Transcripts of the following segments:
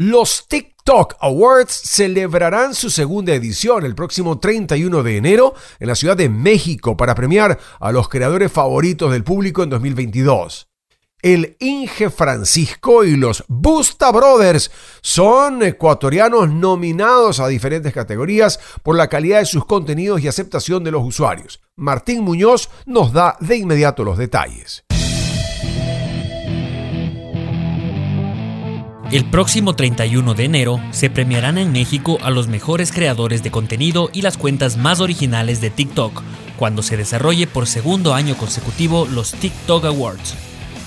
Los TikTok Awards celebrarán su segunda edición el próximo 31 de enero en la Ciudad de México para premiar a los creadores favoritos del público en 2022. El Inge Francisco y los Busta Brothers son ecuatorianos nominados a diferentes categorías por la calidad de sus contenidos y aceptación de los usuarios. Martín Muñoz nos da de inmediato los detalles. El próximo 31 de enero se premiarán en México a los mejores creadores de contenido y las cuentas más originales de TikTok, cuando se desarrolle por segundo año consecutivo los TikTok Awards.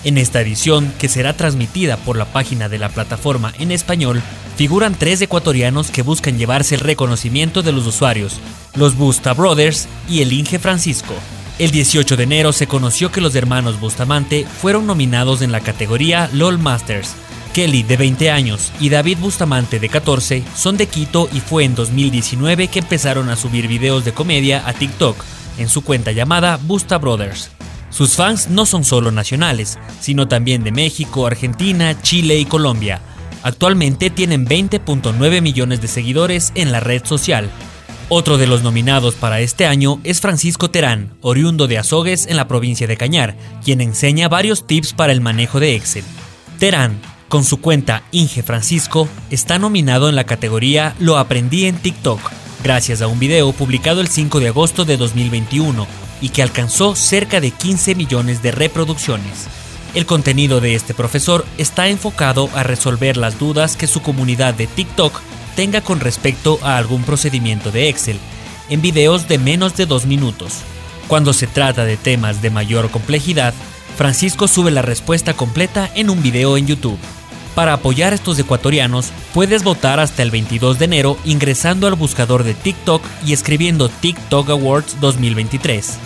En esta edición, que será transmitida por la página de la plataforma en español, figuran tres ecuatorianos que buscan llevarse el reconocimiento de los usuarios, los Busta Brothers y el Inge Francisco. El 18 de enero se conoció que los hermanos Bustamante fueron nominados en la categoría LOL Masters, Kelly, de 20 años, y David Bustamante, de 14, son de Quito y fue en 2019 que empezaron a subir videos de comedia a TikTok, en su cuenta llamada Busta Brothers. Sus fans no son solo nacionales, sino también de México, Argentina, Chile y Colombia. Actualmente tienen 20.9 millones de seguidores en la red social. Otro de los nominados para este año es Francisco Terán, oriundo de Azogues en la provincia de Cañar, quien enseña varios tips para el manejo de Excel. Terán con su cuenta Inge Francisco, está nominado en la categoría Lo aprendí en TikTok, gracias a un video publicado el 5 de agosto de 2021 y que alcanzó cerca de 15 millones de reproducciones. El contenido de este profesor está enfocado a resolver las dudas que su comunidad de TikTok tenga con respecto a algún procedimiento de Excel, en videos de menos de dos minutos. Cuando se trata de temas de mayor complejidad, Francisco sube la respuesta completa en un video en YouTube. Para apoyar a estos ecuatorianos, puedes votar hasta el 22 de enero ingresando al buscador de TikTok y escribiendo TikTok Awards 2023.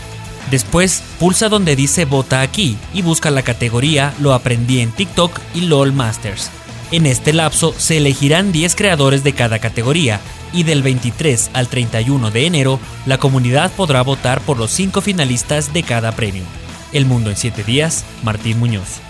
Después, pulsa donde dice Vota aquí y busca la categoría Lo aprendí en TikTok y LOL Masters. En este lapso se elegirán 10 creadores de cada categoría y del 23 al 31 de enero la comunidad podrá votar por los 5 finalistas de cada premio. El Mundo en 7 días, Martín Muñoz.